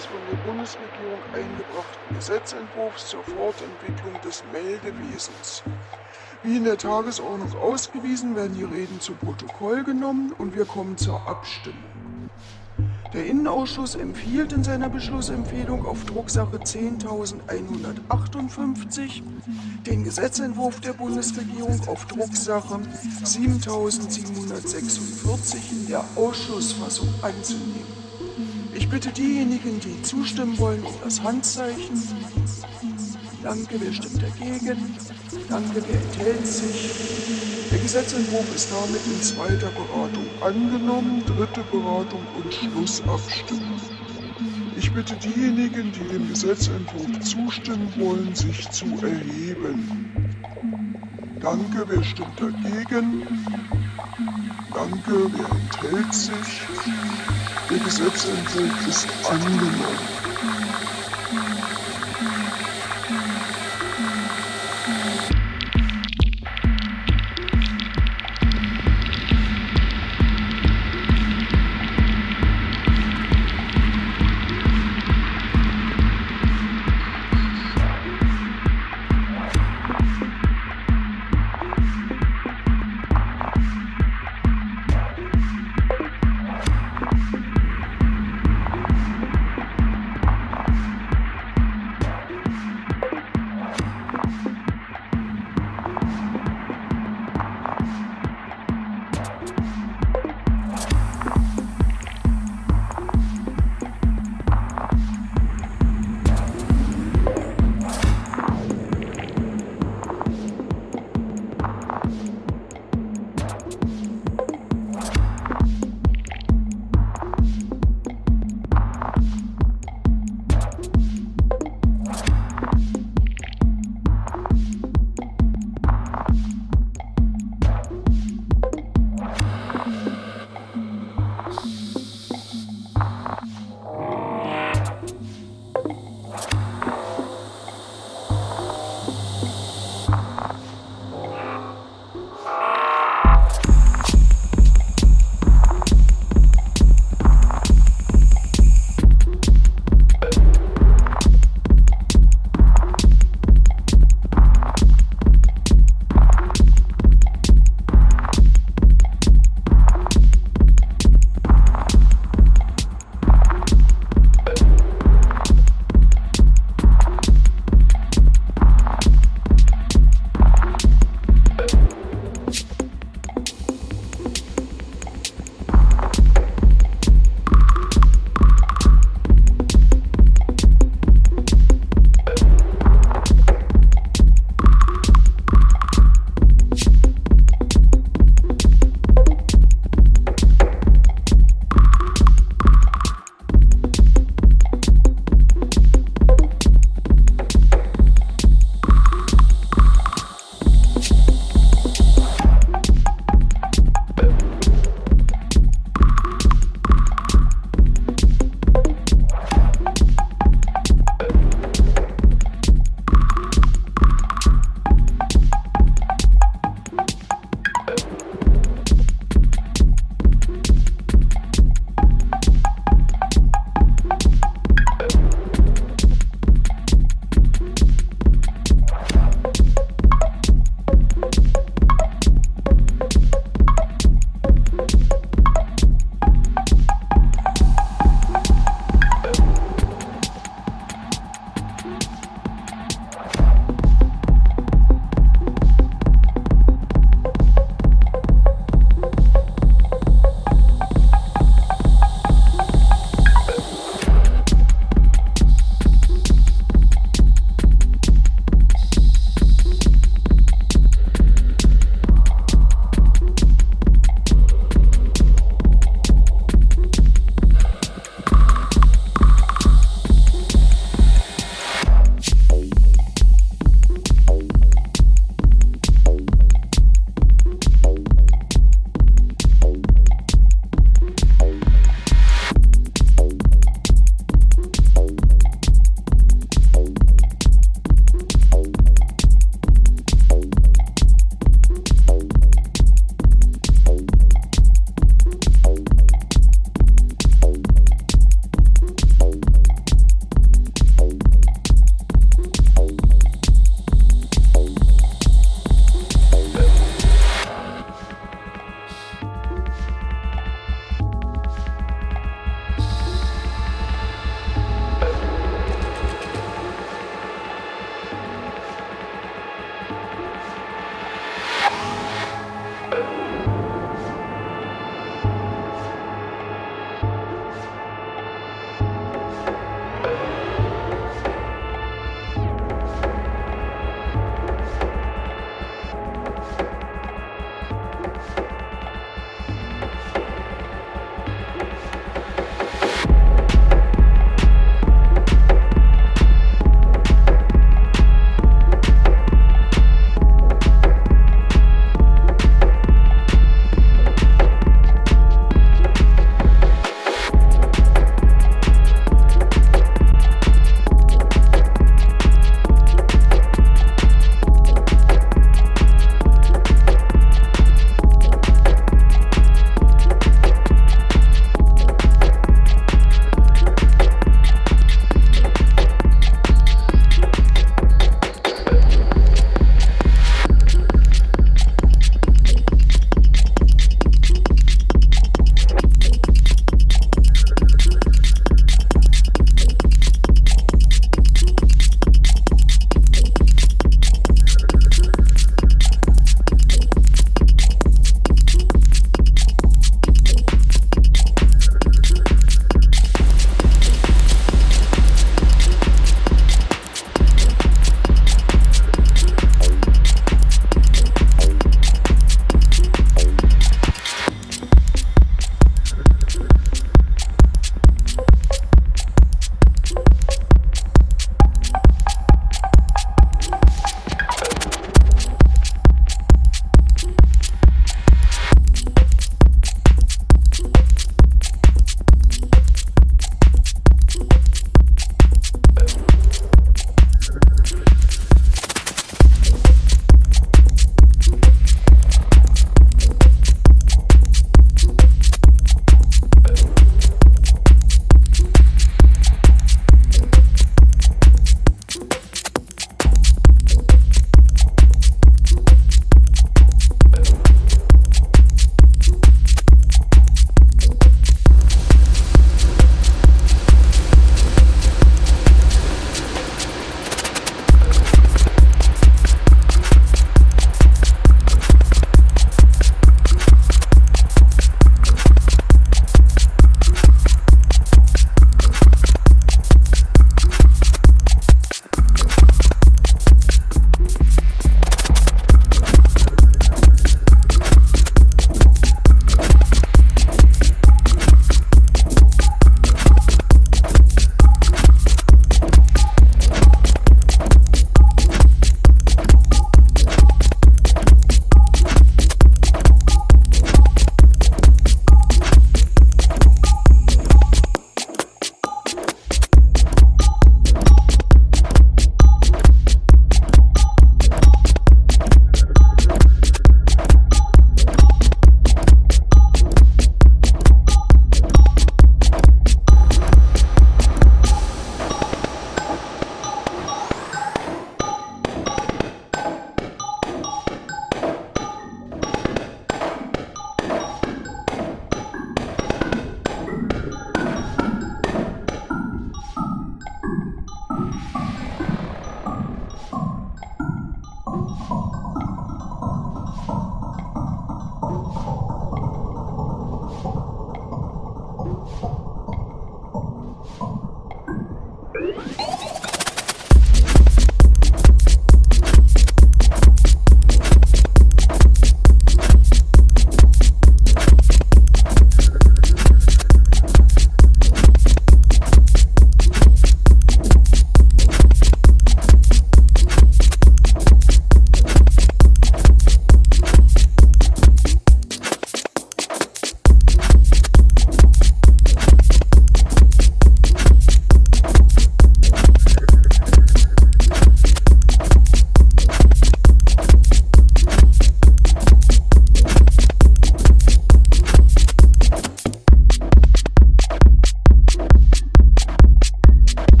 des von der Bundesregierung eingebrachten Gesetzentwurfs zur Fortentwicklung des Meldewesens. Wie in der Tagesordnung ausgewiesen, werden die Reden zu Protokoll genommen und wir kommen zur Abstimmung. Der Innenausschuss empfiehlt in seiner Beschlussempfehlung auf Drucksache 10.158 den Gesetzentwurf der Bundesregierung auf Drucksache 7.746 in der Ausschussfassung anzunehmen. Bitte diejenigen, die zustimmen wollen, um das Handzeichen. Danke, wer stimmt dagegen? Danke, wer enthält sich? Der Gesetzentwurf ist damit in zweiter Beratung angenommen, dritte Beratung und Schlussabstimmung. Ich bitte diejenigen, die dem Gesetzentwurf zustimmen wollen, sich zu erheben. Danke, wer stimmt dagegen? Danke, wer enthält sich? Der Gesetzentwurf ist angenommen.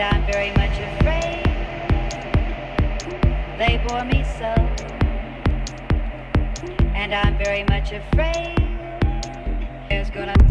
and I'm very much afraid they bore me so. And I'm very much afraid there's gonna